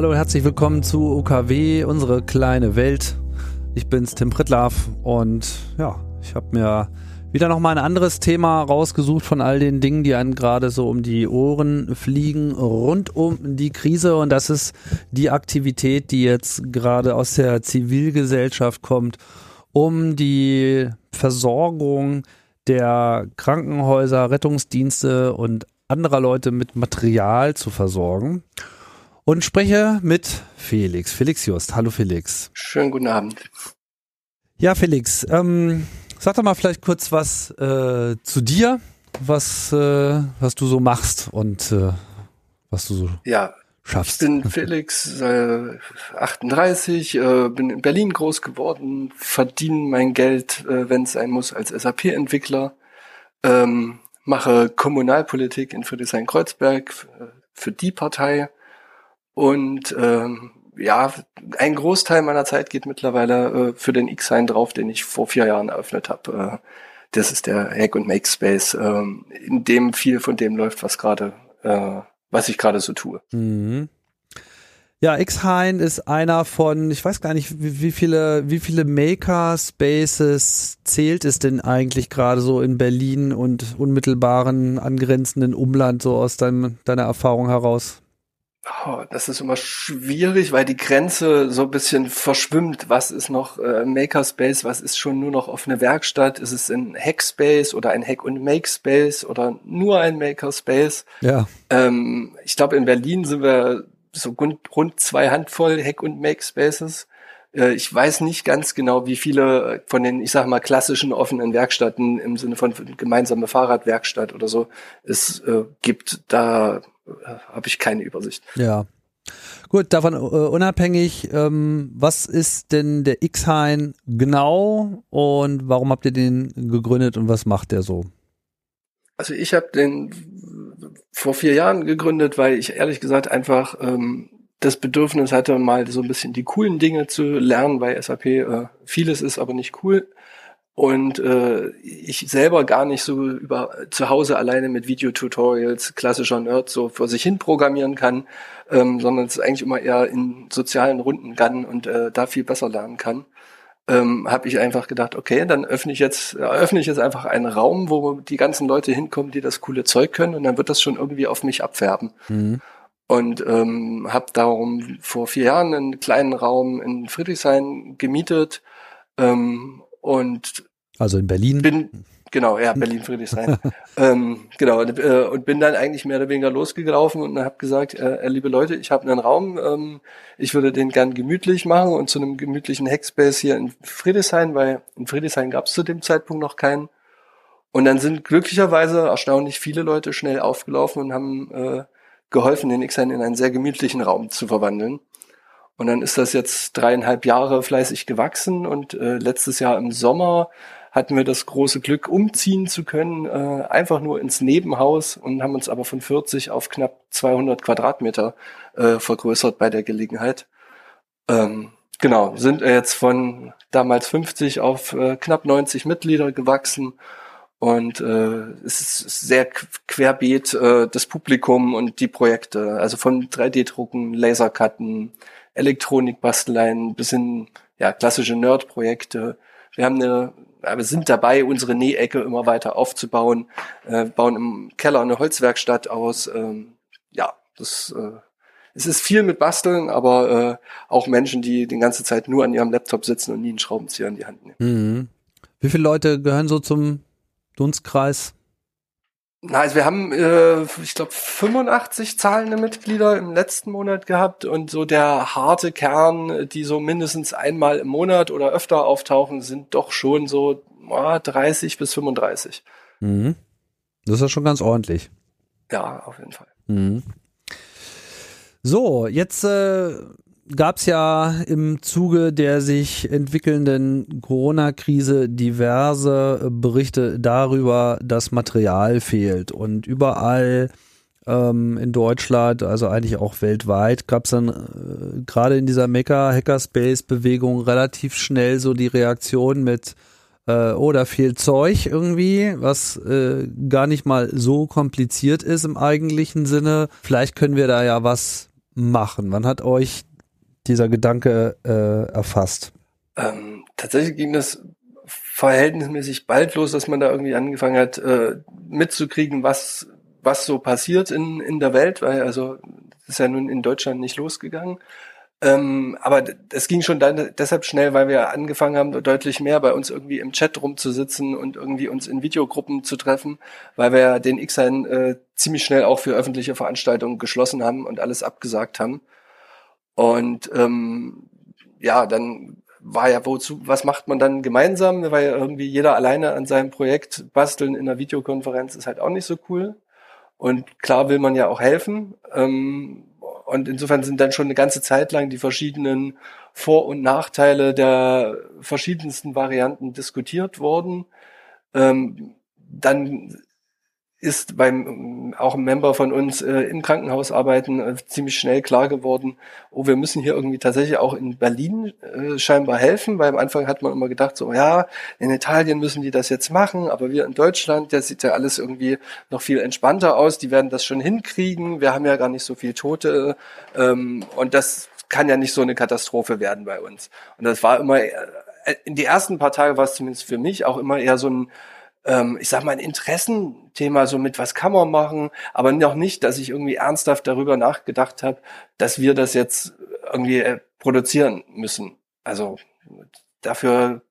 Hallo und herzlich willkommen zu UKW, unsere kleine Welt. Ich bin's, Tim Pritlaff und ja, ich habe mir wieder nochmal ein anderes Thema rausgesucht von all den Dingen, die einem gerade so um die Ohren fliegen, rund um die Krise. Und das ist die Aktivität, die jetzt gerade aus der Zivilgesellschaft kommt, um die Versorgung der Krankenhäuser, Rettungsdienste und anderer Leute mit Material zu versorgen und spreche mit Felix. Felix Just. Hallo Felix. Schönen guten Abend. Ja, Felix, ähm, sag doch mal vielleicht kurz was äh, zu dir, was, äh, was du so machst und äh, was du so ja, schaffst. Ich bin Felix, äh, 38, äh, bin in Berlin groß geworden, verdiene mein Geld, äh, wenn es sein muss, als SAP-Entwickler, ähm, mache Kommunalpolitik in Friedrichshain-Kreuzberg äh, für die Partei und ähm, ja, ein Großteil meiner Zeit geht mittlerweile äh, für den X-Sign drauf, den ich vor vier Jahren eröffnet habe. Äh, das ist der Hack und Make Space, äh, in dem viel von dem läuft, was gerade, äh, was ich gerade so tue. Mhm. Ja, X-Hein ist einer von, ich weiß gar nicht, wie, wie viele, wie viele Maker-Spaces zählt es denn eigentlich gerade so in Berlin und unmittelbaren angrenzenden Umland so aus deinem, deiner Erfahrung heraus? Oh, das ist immer schwierig, weil die Grenze so ein bisschen verschwimmt. Was ist noch äh, Makerspace? Was ist schon nur noch offene Werkstatt? Ist es ein Hackspace oder ein Hack- und Make-Space oder nur ein Makerspace? Ja. Ähm, ich glaube, in Berlin sind wir so rund, rund zwei Handvoll Hack- und Make-Spaces. Äh, ich weiß nicht ganz genau, wie viele von den, ich sag mal, klassischen offenen Werkstätten im Sinne von gemeinsame Fahrradwerkstatt oder so es äh, gibt. Da habe ich keine Übersicht. Ja. Gut, davon äh, unabhängig, ähm, was ist denn der X-Hain genau und warum habt ihr den gegründet und was macht der so? Also ich habe den vor vier Jahren gegründet, weil ich ehrlich gesagt einfach ähm, das Bedürfnis hatte, mal so ein bisschen die coolen Dinge zu lernen, weil SAP äh, vieles ist, aber nicht cool und äh, ich selber gar nicht so über zu Hause alleine mit Videotutorials klassischer Nerd so vor sich hin programmieren kann, ähm, sondern es eigentlich immer eher in sozialen Runden kann und äh, da viel besser lernen kann. Ähm, habe ich einfach gedacht, okay, dann öffne ich jetzt eröffne ich jetzt einfach einen Raum, wo die ganzen Leute hinkommen, die das coole Zeug können und dann wird das schon irgendwie auf mich abfärben. Mhm. Und ähm, habe darum vor vier Jahren einen kleinen Raum in Friedrichshain gemietet ähm, und also in Berlin? Bin, genau, ja, Berlin Friedrichshain. ähm, genau, und, äh, und bin dann eigentlich mehr oder weniger losgelaufen und habe gesagt, äh, äh, liebe Leute, ich habe einen Raum, ähm, ich würde den gern gemütlich machen und zu einem gemütlichen Hackspace hier in Friedrichshain, weil in Friedrichshain gab es zu dem Zeitpunkt noch keinen. Und dann sind glücklicherweise erstaunlich viele Leute schnell aufgelaufen und haben äh, geholfen, den X-Hain in einen sehr gemütlichen Raum zu verwandeln. Und dann ist das jetzt dreieinhalb Jahre fleißig gewachsen. Und äh, letztes Jahr im Sommer hatten wir das große Glück, umziehen zu können, äh, einfach nur ins Nebenhaus und haben uns aber von 40 auf knapp 200 Quadratmeter äh, vergrößert bei der Gelegenheit. Ähm, genau, sind jetzt von damals 50 auf äh, knapp 90 Mitglieder gewachsen. Und äh, es ist sehr querbeet äh, das Publikum und die Projekte, also von 3D-Drucken, Lasercutten, Elektronikbasteleien bis hin ja klassische Nerd-Projekte. Wir haben eine wir sind dabei, unsere Nähecke immer weiter aufzubauen, äh, bauen im Keller eine Holzwerkstatt aus. Ähm, ja, das äh, es ist viel mit Basteln, aber äh, auch Menschen, die die ganze Zeit nur an ihrem Laptop sitzen und nie einen Schraubenzieher in die Hand nehmen. Mhm. Wie viele Leute gehören so zum Dunstkreis? Na, also wir haben, äh, ich glaube, 85 zahlende Mitglieder im letzten Monat gehabt und so der harte Kern, die so mindestens einmal im Monat oder öfter auftauchen, sind doch schon so oh, 30 bis 35. Mhm. Das ist ja schon ganz ordentlich. Ja, auf jeden Fall. Mhm. So, jetzt äh, gab es ja im Zuge der sich entwickelnden Corona-Krise diverse Berichte darüber, dass Material fehlt. Und überall ähm, in Deutschland, also eigentlich auch weltweit, gab es dann äh, gerade in dieser Maker-Hackerspace-Bewegung relativ schnell so die Reaktion mit äh, oh, da fehlt Zeug irgendwie, was äh, gar nicht mal so kompliziert ist im eigentlichen Sinne. Vielleicht können wir da ja was machen? Wann hat euch dieser Gedanke äh, erfasst? Ähm, tatsächlich ging das verhältnismäßig bald los, dass man da irgendwie angefangen hat, äh, mitzukriegen, was, was so passiert in, in der Welt, weil also das ist ja nun in Deutschland nicht losgegangen. Ähm, aber das ging schon dann deshalb schnell, weil wir angefangen haben, deutlich mehr bei uns irgendwie im Chat rumzusitzen und irgendwie uns in Videogruppen zu treffen, weil wir den Xine äh, ziemlich schnell auch für öffentliche Veranstaltungen geschlossen haben und alles abgesagt haben. Und ähm, ja, dann war ja wozu, was macht man dann gemeinsam? Weil irgendwie jeder alleine an seinem Projekt basteln in einer Videokonferenz ist halt auch nicht so cool. Und klar will man ja auch helfen. Ähm, und insofern sind dann schon eine ganze Zeit lang die verschiedenen Vor- und Nachteile der verschiedensten Varianten diskutiert worden. Ähm, dann ist beim auch ein Member von uns äh, im Krankenhaus arbeiten äh, ziemlich schnell klar geworden, oh, wir müssen hier irgendwie tatsächlich auch in Berlin äh, scheinbar helfen, weil am Anfang hat man immer gedacht, so ja, in Italien müssen die das jetzt machen, aber wir in Deutschland, das sieht ja alles irgendwie noch viel entspannter aus, die werden das schon hinkriegen, wir haben ja gar nicht so viel Tote ähm, und das kann ja nicht so eine Katastrophe werden bei uns. Und das war immer, äh, in die ersten paar Tage war es zumindest für mich auch immer eher so ein ähm, ich sag mal, ein Interessenthema, so mit was kann man machen, aber noch nicht, dass ich irgendwie ernsthaft darüber nachgedacht habe, dass wir das jetzt irgendwie äh, produzieren müssen. Also dafür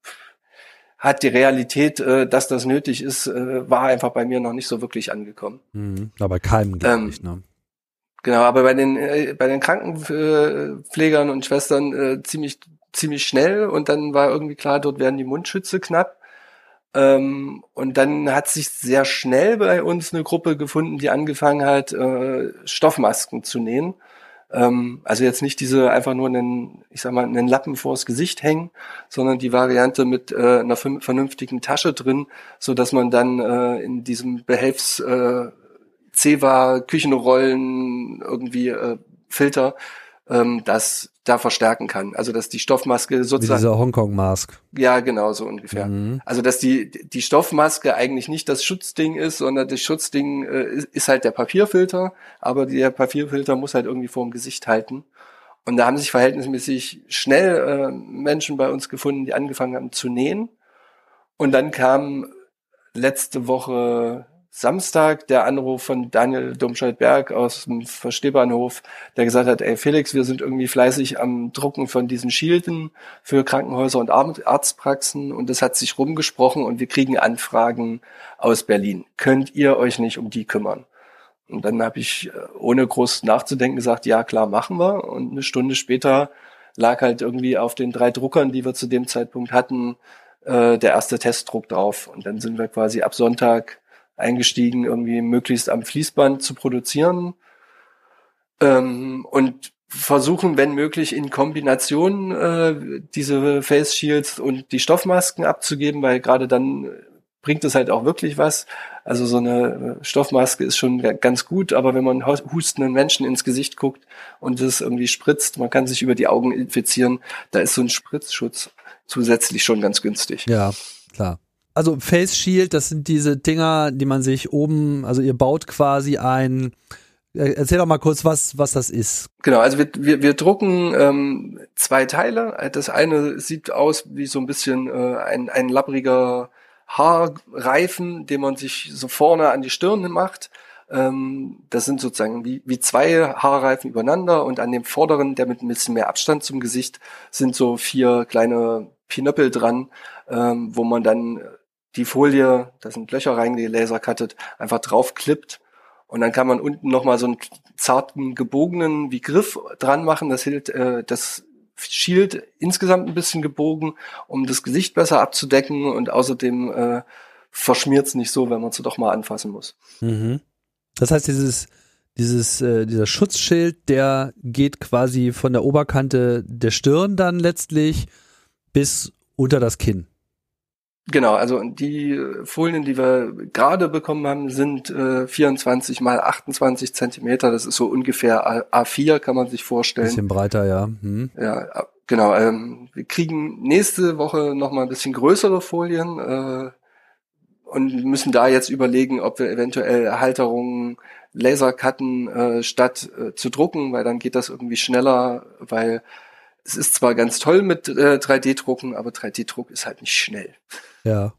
hat die Realität, äh, dass das nötig ist, äh, war einfach bei mir noch nicht so wirklich angekommen. Mhm, aber keinem, glaube ähm, ich, ne? Genau, aber bei den äh, bei den Krankenpflegern und Schwestern äh, ziemlich ziemlich schnell und dann war irgendwie klar, dort werden die Mundschütze knapp ähm, und dann hat sich sehr schnell bei uns eine Gruppe gefunden, die angefangen hat, äh, Stoffmasken zu nähen. Ähm, also jetzt nicht diese einfach nur einen, ich sag mal, einen Lappen vors Gesicht hängen, sondern die Variante mit äh, einer vernünftigen Tasche drin, so dass man dann äh, in diesem Behelfs äh, Ceva Küchenrollen irgendwie äh, Filter ähm, das da verstärken kann. Also dass die Stoffmaske sozusagen. Wie dieser Hongkong-Mask. Ja, genau, so ungefähr. Mhm. Also dass die, die Stoffmaske eigentlich nicht das Schutzding ist, sondern das Schutzding äh, ist, ist halt der Papierfilter, aber der Papierfilter muss halt irgendwie vor dem Gesicht halten. Und da haben sich verhältnismäßig schnell äh, Menschen bei uns gefunden, die angefangen haben zu nähen. Und dann kam letzte Woche Samstag der Anruf von Daniel Domscheit-Berg aus dem Verstehbahnhof, der gesagt hat, ey Felix, wir sind irgendwie fleißig am Drucken von diesen Schilden für Krankenhäuser und Arztpraxen und das hat sich rumgesprochen und wir kriegen Anfragen aus Berlin. Könnt ihr euch nicht um die kümmern? Und dann habe ich äh, ohne groß nachzudenken gesagt, ja klar, machen wir. Und eine Stunde später lag halt irgendwie auf den drei Druckern, die wir zu dem Zeitpunkt hatten, äh, der erste Testdruck drauf. Und dann sind wir quasi ab Sonntag eingestiegen, irgendwie möglichst am Fließband zu produzieren ähm, und versuchen, wenn möglich, in Kombination äh, diese Face Shields und die Stoffmasken abzugeben, weil gerade dann bringt es halt auch wirklich was. Also so eine Stoffmaske ist schon ganz gut, aber wenn man hustenden Menschen ins Gesicht guckt und es irgendwie spritzt, man kann sich über die Augen infizieren, da ist so ein Spritzschutz zusätzlich schon ganz günstig. Ja, klar also Face Shield, das sind diese Dinger, die man sich oben, also ihr baut quasi ein, äh, erzähl doch mal kurz, was, was das ist. Genau, also wir, wir, wir drucken ähm, zwei Teile. Das eine sieht aus wie so ein bisschen äh, ein, ein labbriger Haarreifen, den man sich so vorne an die Stirn macht. Ähm, das sind sozusagen wie, wie zwei Haarreifen übereinander und an dem vorderen, der mit ein bisschen mehr Abstand zum Gesicht, sind so vier kleine Pinöppel dran, ähm, wo man dann die Folie, da sind Löcher reingelasercuttet, einfach draufklippt und dann kann man unten nochmal so einen zarten, gebogenen wie Griff dran machen. Das hält äh, das Shield insgesamt ein bisschen gebogen, um das Gesicht besser abzudecken und außerdem äh, verschmiert es nicht so, wenn man es doch mal anfassen muss. Mhm. Das heißt, dieses, dieses, äh, dieser Schutzschild, der geht quasi von der Oberkante der Stirn dann letztlich bis unter das Kinn. Genau, also die Folien, die wir gerade bekommen haben, sind äh, 24 mal 28 Zentimeter. Das ist so ungefähr A4, kann man sich vorstellen. Bisschen breiter, ja. Hm. Ja, genau. Ähm, wir kriegen nächste Woche noch mal ein bisschen größere Folien äh, und müssen da jetzt überlegen, ob wir eventuell Halterungen Lasercutten äh, statt äh, zu drucken, weil dann geht das irgendwie schneller, weil es ist zwar ganz toll mit äh, 3D-Drucken, aber 3D-Druck ist halt nicht schnell. Ja.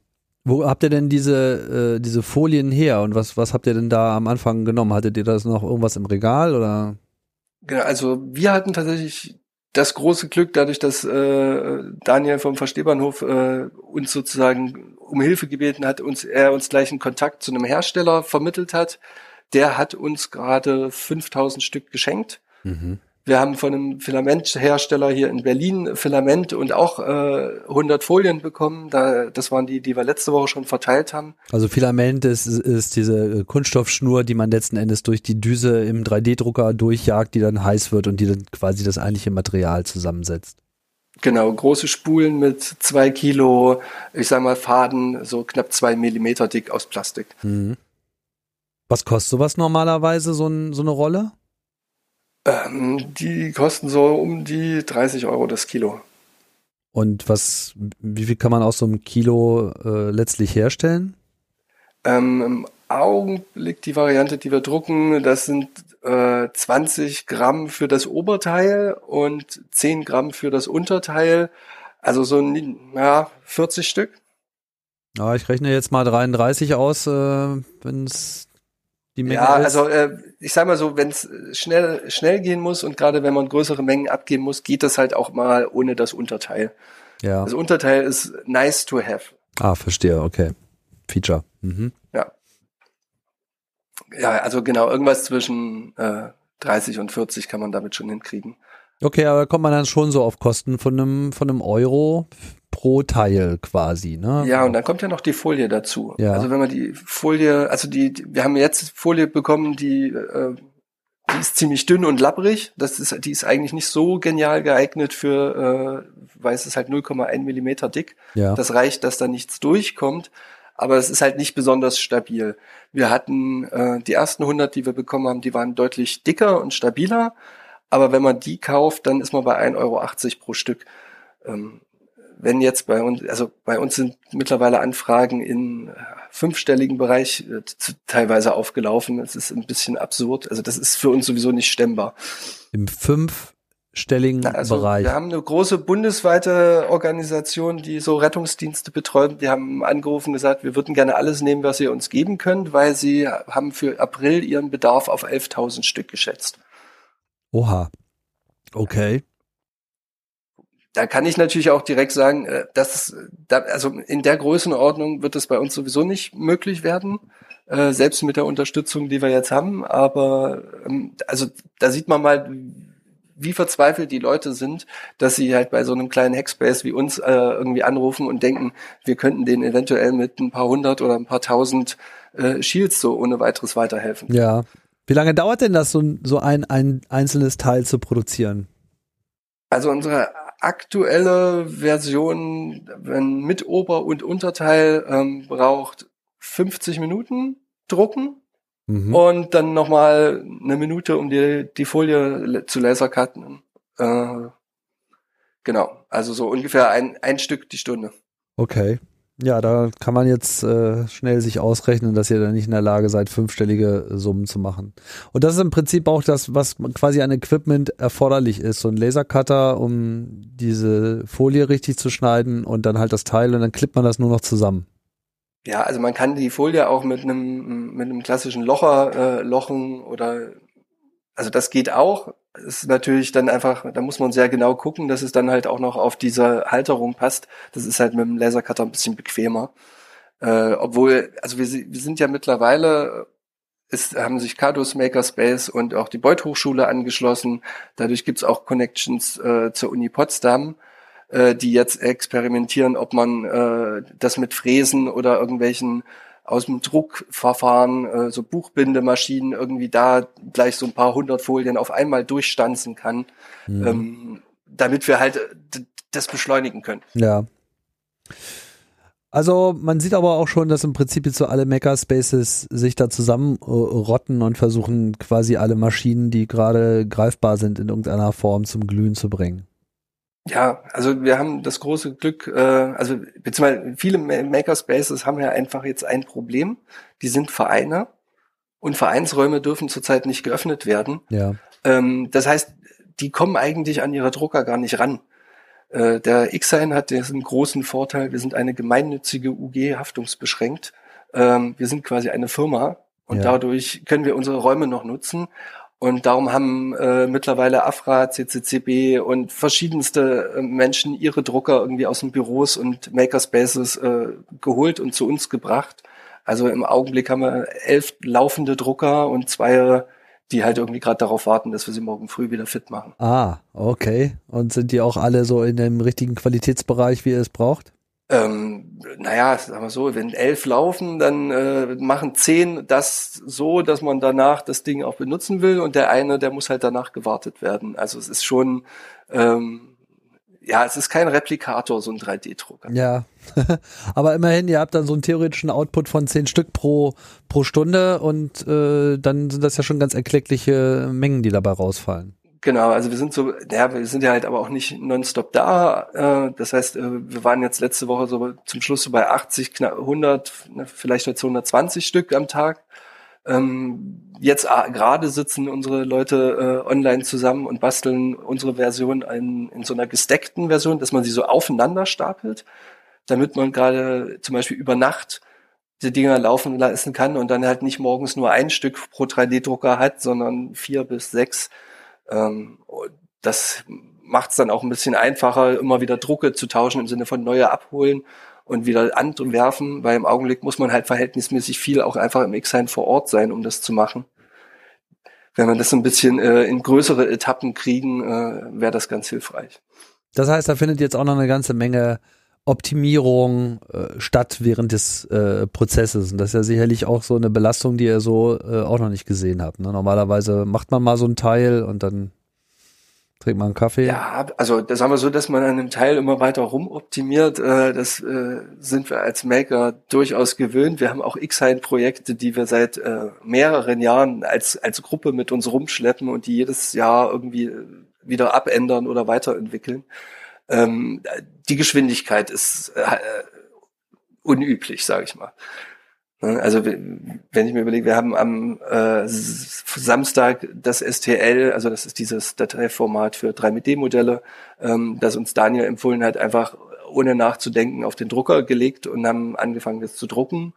Wo habt ihr denn diese, äh, diese Folien her und was, was habt ihr denn da am Anfang genommen? Hattet ihr das noch irgendwas im Regal oder? Genau, also wir hatten tatsächlich das große Glück, dadurch, dass äh, Daniel vom Verstehbahnhof äh, uns sozusagen um Hilfe gebeten hat, uns er uns gleich einen Kontakt zu einem Hersteller vermittelt hat. Der hat uns gerade 5000 Stück geschenkt. Mhm. Wir haben von einem Filamenthersteller hier in Berlin Filament und auch äh, 100 Folien bekommen. Da, das waren die, die wir letzte Woche schon verteilt haben. Also Filament ist, ist diese Kunststoffschnur, die man letzten Endes durch die Düse im 3D-Drucker durchjagt, die dann heiß wird und die dann quasi das eigentliche Material zusammensetzt. Genau, große Spulen mit zwei Kilo, ich sag mal Faden, so knapp zwei Millimeter dick aus Plastik. Mhm. Was kostet sowas normalerweise, so, ein, so eine Rolle? Ähm, die kosten so um die 30 Euro das Kilo. Und was, wie viel kann man aus so einem Kilo äh, letztlich herstellen? Ähm, Im Augenblick die Variante, die wir drucken, das sind äh, 20 Gramm für das Oberteil und 10 Gramm für das Unterteil. Also so ja, 40 Stück. Ja, ich rechne jetzt mal 33 aus, äh, wenn es die Menge ja, ist? also äh, ich sag mal so, wenn es schnell schnell gehen muss und gerade wenn man größere Mengen abgeben muss, geht das halt auch mal ohne das Unterteil. Ja. Das Unterteil ist nice to have. Ah, verstehe, okay. Feature. Mhm. Ja. Ja, also genau, irgendwas zwischen äh, 30 und 40 kann man damit schon hinkriegen. Okay, aber kommt man dann schon so auf Kosten von einem, von einem Euro pro Teil quasi, ne? Ja, und dann kommt ja noch die Folie dazu. Ja. Also wenn man die Folie, also die, die wir haben jetzt Folie bekommen, die, äh, die ist ziemlich dünn und labbrig. Das ist, die ist eigentlich nicht so genial geeignet für, äh, weil es ist halt 0,1 Millimeter dick. Ja. Das reicht, dass da nichts durchkommt. Aber es ist halt nicht besonders stabil. Wir hatten äh, die ersten 100, die wir bekommen haben, die waren deutlich dicker und stabiler. Aber wenn man die kauft, dann ist man bei 1,80 Euro pro Stück. Ähm, wenn jetzt bei uns, also bei uns sind mittlerweile Anfragen in äh, fünfstelligen Bereich äh, teilweise aufgelaufen. Es ist ein bisschen absurd. Also das ist für uns sowieso nicht stemmbar. Im fünfstelligen also Bereich. Wir haben eine große bundesweite Organisation, die so Rettungsdienste betreut. Die haben angerufen und gesagt, wir würden gerne alles nehmen, was ihr uns geben könnt, weil sie haben für April ihren Bedarf auf 11.000 Stück geschätzt. Oha. Okay da kann ich natürlich auch direkt sagen, äh, dass da, also in der Größenordnung wird es bei uns sowieso nicht möglich werden, äh, selbst mit der Unterstützung, die wir jetzt haben. Aber ähm, also da sieht man mal, wie verzweifelt die Leute sind, dass sie halt bei so einem kleinen Hackspace wie uns äh, irgendwie anrufen und denken, wir könnten denen eventuell mit ein paar hundert oder ein paar tausend äh, Shields so ohne weiteres weiterhelfen. Ja. Wie lange dauert denn das, so, so ein, ein einzelnes Teil zu produzieren? Also unsere aktuelle Version, wenn mit Ober- und Unterteil, ähm, braucht 50 Minuten drucken mhm. und dann nochmal eine Minute, um die, die Folie zu lasercutten. Äh, genau, also so ungefähr ein, ein Stück die Stunde. Okay. Ja, da kann man jetzt äh, schnell sich ausrechnen, dass ihr da nicht in der Lage seid, fünfstellige Summen zu machen. Und das ist im Prinzip auch das, was quasi an Equipment erforderlich ist. So ein Lasercutter, um diese Folie richtig zu schneiden und dann halt das Teil und dann klippt man das nur noch zusammen. Ja, also man kann die Folie auch mit einem mit einem klassischen Locher äh, lochen oder also das geht auch ist natürlich dann einfach, da muss man sehr genau gucken, dass es dann halt auch noch auf diese Halterung passt. Das ist halt mit dem Lasercutter ein bisschen bequemer. Äh, obwohl, also wir, wir sind ja mittlerweile, es haben sich Cardos Makerspace und auch die Beuth Hochschule angeschlossen. Dadurch gibt's auch Connections äh, zur Uni Potsdam, äh, die jetzt experimentieren, ob man äh, das mit Fräsen oder irgendwelchen aus dem Druckverfahren, äh, so Buchbindemaschinen irgendwie da gleich so ein paar hundert Folien auf einmal durchstanzen kann, mhm. ähm, damit wir halt äh, das beschleunigen können. Ja. Also man sieht aber auch schon, dass im Prinzip jetzt so alle Makerspaces sich da zusammenrotten und versuchen quasi alle Maschinen, die gerade greifbar sind, in irgendeiner Form zum Glühen zu bringen. Ja, also wir haben das große Glück, äh, also beziehungsweise viele Makerspaces haben ja einfach jetzt ein Problem. Die sind Vereine und Vereinsräume dürfen zurzeit nicht geöffnet werden. Ja. Ähm, das heißt, die kommen eigentlich an ihre Drucker gar nicht ran. Äh, der Xsign hat diesen großen Vorteil, wir sind eine gemeinnützige UG haftungsbeschränkt. Ähm, wir sind quasi eine Firma und ja. dadurch können wir unsere Räume noch nutzen. Und darum haben äh, mittlerweile AFRA, CCCB und verschiedenste äh, Menschen ihre Drucker irgendwie aus den Büros und Makerspaces äh, geholt und zu uns gebracht. Also im Augenblick haben wir elf laufende Drucker und zwei die halt irgendwie gerade darauf warten, dass wir sie morgen früh wieder fit machen. Ah, okay. Und sind die auch alle so in dem richtigen Qualitätsbereich, wie ihr es braucht? Ähm, naja, sagen wir so, wenn elf laufen, dann äh, machen zehn das so, dass man danach das Ding auch benutzen will und der eine, der muss halt danach gewartet werden. Also es ist schon ähm, ja, es ist kein Replikator, so ein 3D-Drucker. Ja, aber immerhin, ihr habt dann so einen theoretischen Output von zehn Stück pro, pro Stunde und äh, dann sind das ja schon ganz erkleckliche Mengen, die dabei rausfallen. Genau, also wir sind so, ja, wir sind ja halt aber auch nicht nonstop da. Äh, das heißt, äh, wir waren jetzt letzte Woche so zum Schluss so bei 80, knapp 100, ne, vielleicht jetzt 120 Stück am Tag. Ähm, jetzt gerade sitzen unsere Leute äh, online zusammen und basteln unsere Version in, in so einer gesteckten Version, dass man sie so aufeinander stapelt, damit man gerade zum Beispiel über Nacht die Dinger laufen lassen kann und dann halt nicht morgens nur ein Stück pro 3D-Drucker hat, sondern vier bis sechs. Ähm, das macht es dann auch ein bisschen einfacher, immer wieder Drucke zu tauschen im Sinne von neue abholen und wieder anwerfen, weil im Augenblick muss man halt verhältnismäßig viel auch einfach im X-Sign vor Ort sein, um das zu machen. Wenn man das so ein bisschen äh, in größere Etappen kriegen, äh, wäre das ganz hilfreich. Das heißt, da findet jetzt auch noch eine ganze Menge Optimierung äh, statt während des äh, Prozesses. Und das ist ja sicherlich auch so eine Belastung, die ihr so äh, auch noch nicht gesehen habt. Ne? Normalerweise macht man mal so ein Teil und dann Trinkt man einen Kaffee? Ja, also das haben wir so, dass man an dem Teil immer weiter rumoptimiert. Äh, das äh, sind wir als Maker durchaus gewöhnt. Wir haben auch X-Hein-Projekte, die wir seit äh, mehreren Jahren als, als Gruppe mit uns rumschleppen und die jedes Jahr irgendwie wieder abändern oder weiterentwickeln. Ähm, die Geschwindigkeit ist unüblich, sage ich mal. Ne, also wenn ich mir überlege, wir haben am äh, Samstag das STL, also das ist dieses Dateiformat für 3D-Modelle, ähm, das uns Daniel empfohlen hat, einfach ohne nachzudenken auf den Drucker gelegt und haben angefangen, das zu drucken.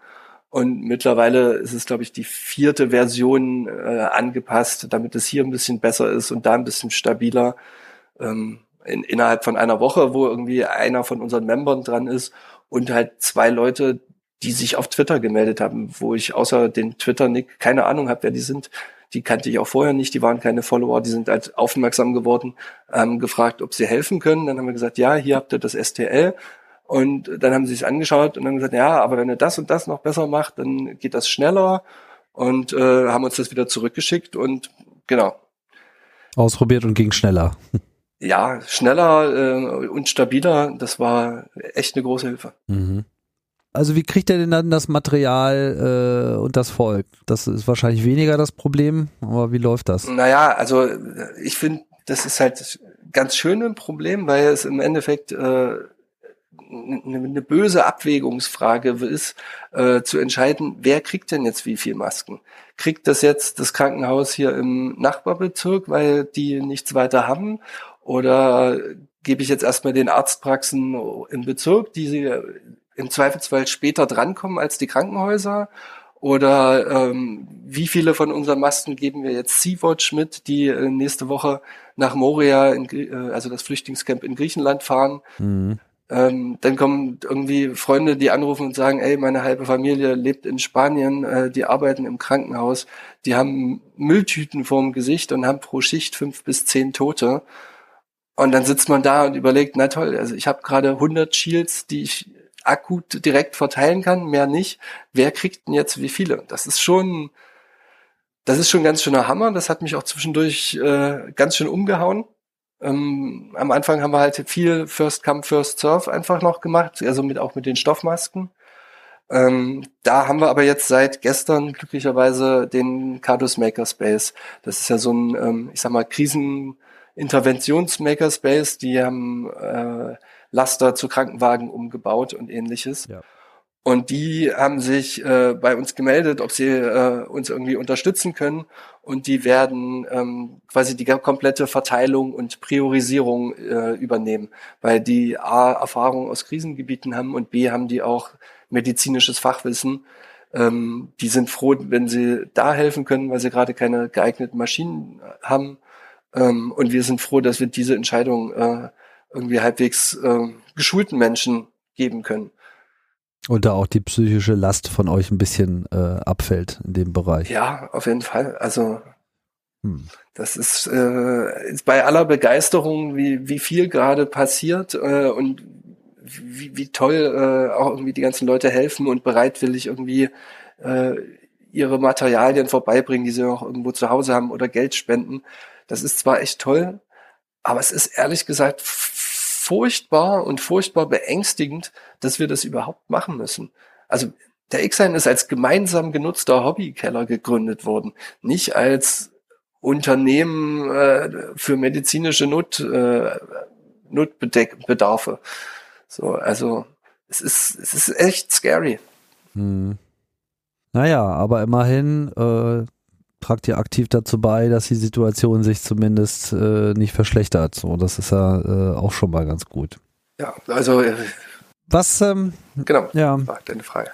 Und mittlerweile ist es, glaube ich, die vierte Version äh, angepasst, damit es hier ein bisschen besser ist und da ein bisschen stabiler. Ähm, in, innerhalb von einer Woche, wo irgendwie einer von unseren Membern dran ist und halt zwei Leute, die sich auf Twitter gemeldet haben, wo ich außer den Twitter-Nick keine Ahnung habe, wer die sind. Die kannte ich auch vorher nicht, die waren keine Follower, die sind halt aufmerksam geworden, ähm, gefragt, ob sie helfen können. Dann haben wir gesagt, ja, hier habt ihr das STL. Und dann haben sie sich angeschaut und dann gesagt, ja, aber wenn ihr das und das noch besser macht, dann geht das schneller. Und äh, haben uns das wieder zurückgeschickt und genau. Ausprobiert und ging schneller. Ja, schneller äh, und stabiler, das war echt eine große Hilfe. Mhm. Also wie kriegt er denn dann das Material äh, und das Volk? Das ist wahrscheinlich weniger das Problem, aber wie läuft das? Naja, also ich finde, das ist halt ganz schön ein Problem, weil es im Endeffekt äh, eine, eine böse Abwägungsfrage ist, äh, zu entscheiden, wer kriegt denn jetzt wie viel Masken? Kriegt das jetzt das Krankenhaus hier im Nachbarbezirk, weil die nichts weiter haben? Oder gebe ich jetzt erstmal den Arztpraxen im Bezirk, die sie im Zweifelsfall später drankommen als die Krankenhäuser? Oder ähm, wie viele von unseren Masten geben wir jetzt Sea-Watch mit, die äh, nächste Woche nach Moria, in, äh, also das Flüchtlingscamp in Griechenland fahren? Mhm. Ähm, dann kommen irgendwie Freunde, die anrufen und sagen, ey, meine halbe Familie lebt in Spanien, äh, die arbeiten im Krankenhaus, die haben Mülltüten vorm Gesicht und haben pro Schicht fünf bis zehn Tote. Und dann sitzt man da und überlegt, na toll, also ich habe gerade 100 Shields, die ich akut direkt verteilen kann, mehr nicht. Wer kriegt denn jetzt wie viele? Das ist schon, das ist schon ganz schöner Hammer. Das hat mich auch zwischendurch äh, ganz schön umgehauen. Ähm, am Anfang haben wir halt viel First Come, First Serve einfach noch gemacht, also mit, auch mit den Stoffmasken. Ähm, da haben wir aber jetzt seit gestern glücklicherweise den Cardus Makerspace. Das ist ja so ein, ähm, ich sag mal, Kriseninterventions-Makerspace. Die haben äh, Laster zu Krankenwagen umgebaut und ähnliches. Ja. Und die haben sich äh, bei uns gemeldet, ob sie äh, uns irgendwie unterstützen können. Und die werden ähm, quasi die komplette Verteilung und Priorisierung äh, übernehmen, weil die A Erfahrung aus Krisengebieten haben und B haben die auch medizinisches Fachwissen. Ähm, die sind froh, wenn sie da helfen können, weil sie gerade keine geeigneten Maschinen haben. Ähm, und wir sind froh, dass wir diese Entscheidung äh, irgendwie halbwegs äh, geschulten Menschen geben können. Und da auch die psychische Last von euch ein bisschen äh, abfällt in dem Bereich. Ja, auf jeden Fall. Also hm. das ist, äh, ist bei aller Begeisterung, wie, wie viel gerade passiert äh, und wie, wie toll äh, auch irgendwie die ganzen Leute helfen und bereitwillig irgendwie äh, ihre Materialien vorbeibringen, die sie auch irgendwo zu Hause haben oder Geld spenden. Das ist zwar echt toll, aber es ist ehrlich gesagt furchtbar und furchtbar beängstigend, dass wir das überhaupt machen müssen. Also der Xine ist als gemeinsam genutzter Hobbykeller gegründet worden, nicht als Unternehmen äh, für medizinische Not, äh, Notbedarfe. So, also es ist, es ist echt scary. Hm. Naja, aber immerhin äh, tragt ihr aktiv dazu bei, dass die Situation sich zumindest äh, nicht verschlechtert. So, das ist ja äh, auch schon mal ganz gut. Ja, also äh, was? Ähm, genau. Ja. Deine Frage.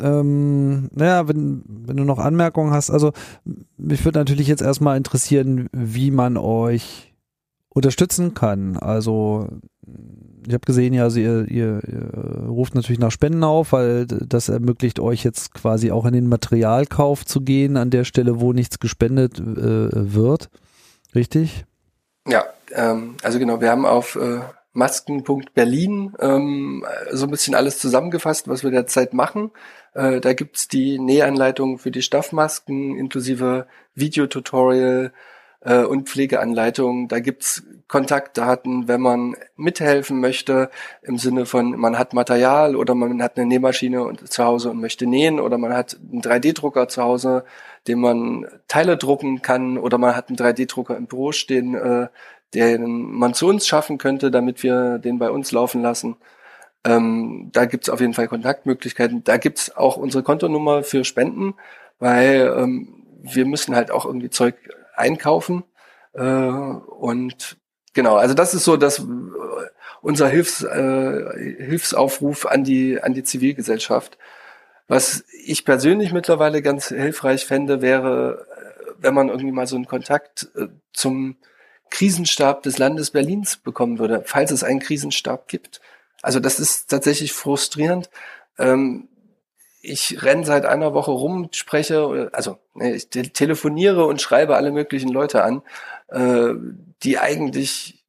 Ähm, naja, wenn, wenn du noch Anmerkungen hast, also mich würde natürlich jetzt erstmal interessieren, wie man euch unterstützen kann. Also ich habe gesehen, ja, also ihr, ihr, ihr ruft natürlich nach Spenden auf, weil das ermöglicht euch jetzt quasi auch in den Materialkauf zu gehen, an der Stelle, wo nichts gespendet äh, wird. Richtig? Ja, ähm, also genau, wir haben auf äh, Masken.berlin ähm, so ein bisschen alles zusammengefasst, was wir derzeit machen. Äh, da gibt's die Nähanleitung für die Stoffmasken inklusive Videotutorial, äh, und Pflegeanleitungen. Da gibt's Kontaktdaten, wenn man mithelfen möchte, im Sinne von, man hat Material oder man hat eine Nähmaschine zu Hause und möchte nähen oder man hat einen 3D-Drucker zu Hause, den man Teile drucken kann oder man hat einen 3D-Drucker im Büro stehen, äh, den man zu uns schaffen könnte, damit wir den bei uns laufen lassen. Ähm, da gibt's auf jeden Fall Kontaktmöglichkeiten. Da gibt's auch unsere Kontonummer für Spenden, weil ähm, wir müssen halt auch irgendwie Zeug einkaufen. Äh, und genau, also das ist so dass äh, unser Hilfs, äh, Hilfsaufruf an die, an die Zivilgesellschaft. Was ich persönlich mittlerweile ganz hilfreich fände, wäre, äh, wenn man irgendwie mal so einen Kontakt äh, zum Krisenstab des Landes Berlins bekommen würde, falls es einen Krisenstab gibt. Also das ist tatsächlich frustrierend. Ähm, ich renn seit einer Woche rum, spreche, also ich telefoniere und schreibe alle möglichen Leute an, äh, die eigentlich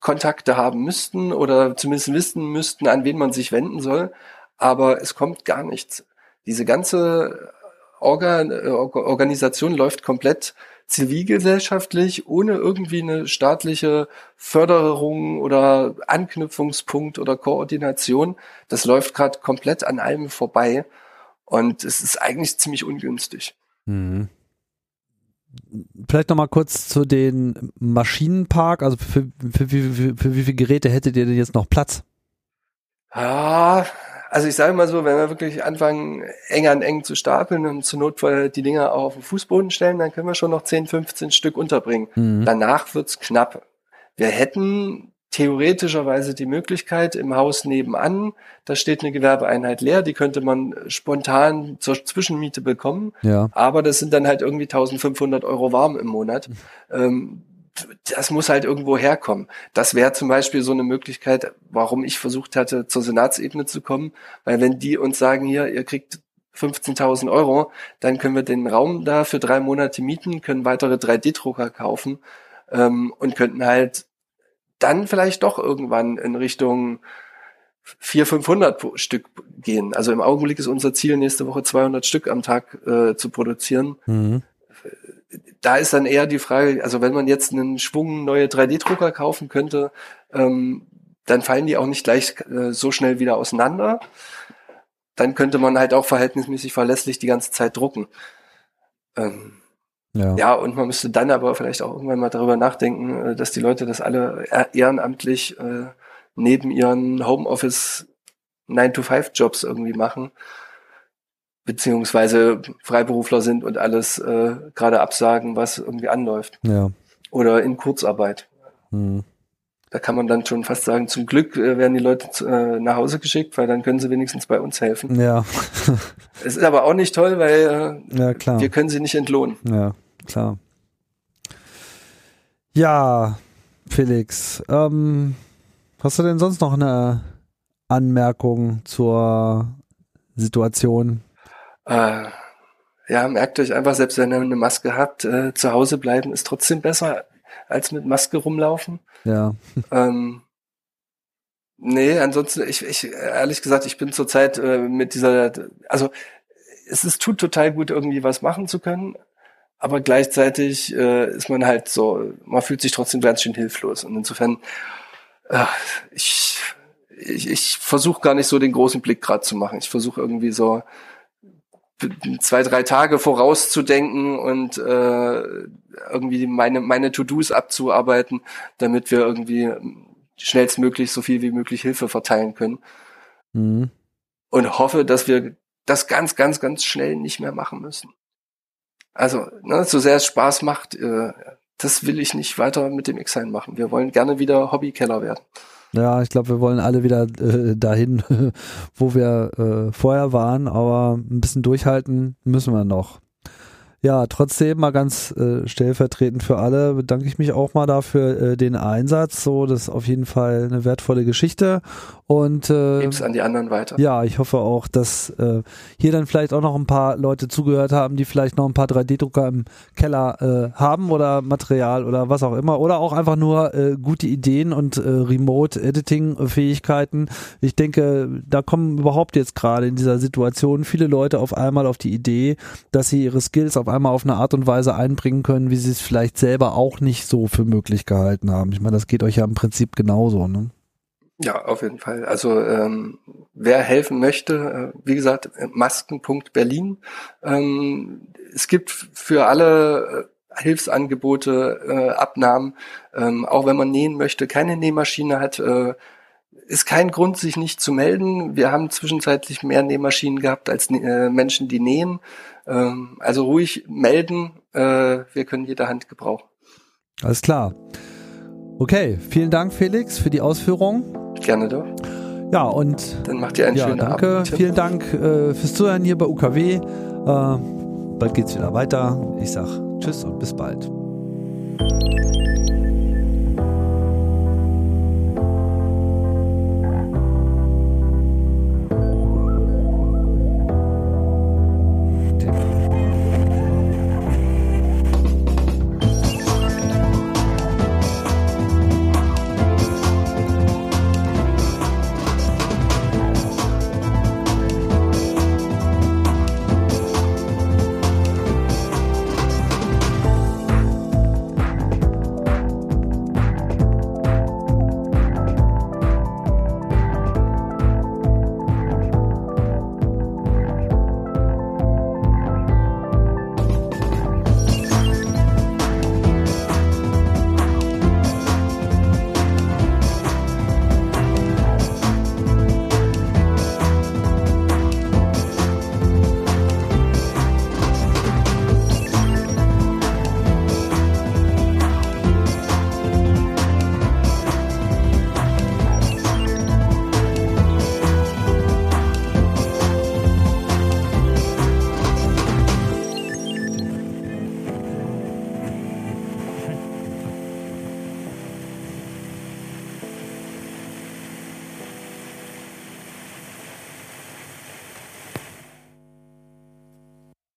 Kontakte haben müssten oder zumindest wissen müssten, an wen man sich wenden soll, aber es kommt gar nichts. Diese ganze Organ Organisation läuft komplett zivilgesellschaftlich, ohne irgendwie eine staatliche Förderung oder Anknüpfungspunkt oder Koordination. Das läuft gerade komplett an allem vorbei. Und es ist eigentlich ziemlich ungünstig. Mhm. Vielleicht noch mal kurz zu den Maschinenpark. Also für, für, für, für, für wie viele Geräte hättet ihr denn jetzt noch Platz? Ja, also ich sage mal so, wenn wir wirklich anfangen, eng an eng zu stapeln und zur Not die Dinger auch auf den Fußboden stellen, dann können wir schon noch 10, 15 Stück unterbringen. Mhm. Danach wird's knapp. Wir hätten theoretischerweise die Möglichkeit im Haus nebenan, da steht eine Gewerbeeinheit leer, die könnte man spontan zur Zwischenmiete bekommen. Ja. Aber das sind dann halt irgendwie 1500 Euro warm im Monat. Ähm, das muss halt irgendwo herkommen. Das wäre zum Beispiel so eine Möglichkeit, warum ich versucht hatte, zur Senatsebene zu kommen, weil wenn die uns sagen, hier, ihr kriegt 15.000 Euro, dann können wir den Raum da für drei Monate mieten, können weitere 3D-Drucker kaufen ähm, und könnten halt dann vielleicht doch irgendwann in Richtung 400, 500 Stück gehen. Also im Augenblick ist unser Ziel, nächste Woche 200 Stück am Tag äh, zu produzieren. Mhm. Da ist dann eher die Frage, also wenn man jetzt einen Schwung neue 3D-Drucker kaufen könnte, ähm, dann fallen die auch nicht gleich äh, so schnell wieder auseinander. Dann könnte man halt auch verhältnismäßig verlässlich die ganze Zeit drucken. Ähm, ja. ja, und man müsste dann aber vielleicht auch irgendwann mal darüber nachdenken, äh, dass die Leute das alle ehrenamtlich äh, neben ihren Homeoffice 9-to-5-Jobs irgendwie machen, beziehungsweise Freiberufler sind und alles äh, gerade absagen, was irgendwie anläuft. Ja. Oder in Kurzarbeit. Hm. Da kann man dann schon fast sagen, zum Glück äh, werden die Leute äh, nach Hause geschickt, weil dann können sie wenigstens bei uns helfen. Ja. Es ist aber auch nicht toll, weil äh, ja, klar. wir können sie nicht entlohnen. Ja, klar. Ja, Felix, ähm, hast du denn sonst noch eine Anmerkung zur Situation? Äh, ja, merkt euch einfach, selbst wenn ihr eine Maske habt, äh, zu Hause bleiben ist trotzdem besser als mit Maske rumlaufen. Ja. Ähm, nee, ansonsten, ich, ich, ehrlich gesagt, ich bin zurzeit äh, mit dieser, also es ist, tut total gut, irgendwie was machen zu können, aber gleichzeitig äh, ist man halt so, man fühlt sich trotzdem ganz schön hilflos. Und insofern, äh, ich, ich, ich versuche gar nicht so den großen Blick gerade zu machen. Ich versuche irgendwie so zwei, drei Tage vorauszudenken und äh, irgendwie meine, meine To-Dos abzuarbeiten, damit wir irgendwie schnellstmöglich so viel wie möglich Hilfe verteilen können. Mhm. Und hoffe, dass wir das ganz, ganz, ganz schnell nicht mehr machen müssen. Also, ne, so sehr es Spaß macht, äh, das will ich nicht weiter mit dem X-Sein machen. Wir wollen gerne wieder Hobbykeller werden. Ja, ich glaube, wir wollen alle wieder äh, dahin, wo wir äh, vorher waren, aber ein bisschen durchhalten müssen wir noch. Ja, trotzdem mal ganz äh, stellvertretend für alle bedanke ich mich auch mal dafür äh, den Einsatz. So, das ist auf jeden Fall eine wertvolle Geschichte und äh, Gib's an die anderen weiter. ja, ich hoffe auch, dass äh, hier dann vielleicht auch noch ein paar Leute zugehört haben, die vielleicht noch ein paar 3D-Drucker im Keller äh, haben oder Material oder was auch immer oder auch einfach nur äh, gute Ideen und äh, Remote-Editing-Fähigkeiten. Ich denke, da kommen überhaupt jetzt gerade in dieser Situation viele Leute auf einmal auf die Idee, dass sie ihre Skills auf einmal auf eine Art und Weise einbringen können, wie sie es vielleicht selber auch nicht so für möglich gehalten haben. Ich meine, das geht euch ja im Prinzip genauso, ne? Ja, auf jeden Fall. Also ähm, wer helfen möchte, äh, wie gesagt, Masken.berlin. Ähm, es gibt für alle äh, Hilfsangebote, äh, Abnahmen, ähm, auch wenn man nähen möchte, keine Nähmaschine hat, äh, ist kein Grund, sich nicht zu melden. Wir haben zwischenzeitlich mehr Nähmaschinen gehabt als äh, Menschen, die nähen. Ähm, also ruhig melden, äh, wir können jede Hand gebrauchen. Alles klar. Okay, vielen Dank, Felix, für die Ausführung. Gerne doch. Ja, und Dann macht ihr einen ja, schönen danke. Abend. Vielen Dank äh, fürs Zuhören hier bei UKW. Äh, bald geht's wieder weiter. Ich sag Tschüss und bis bald.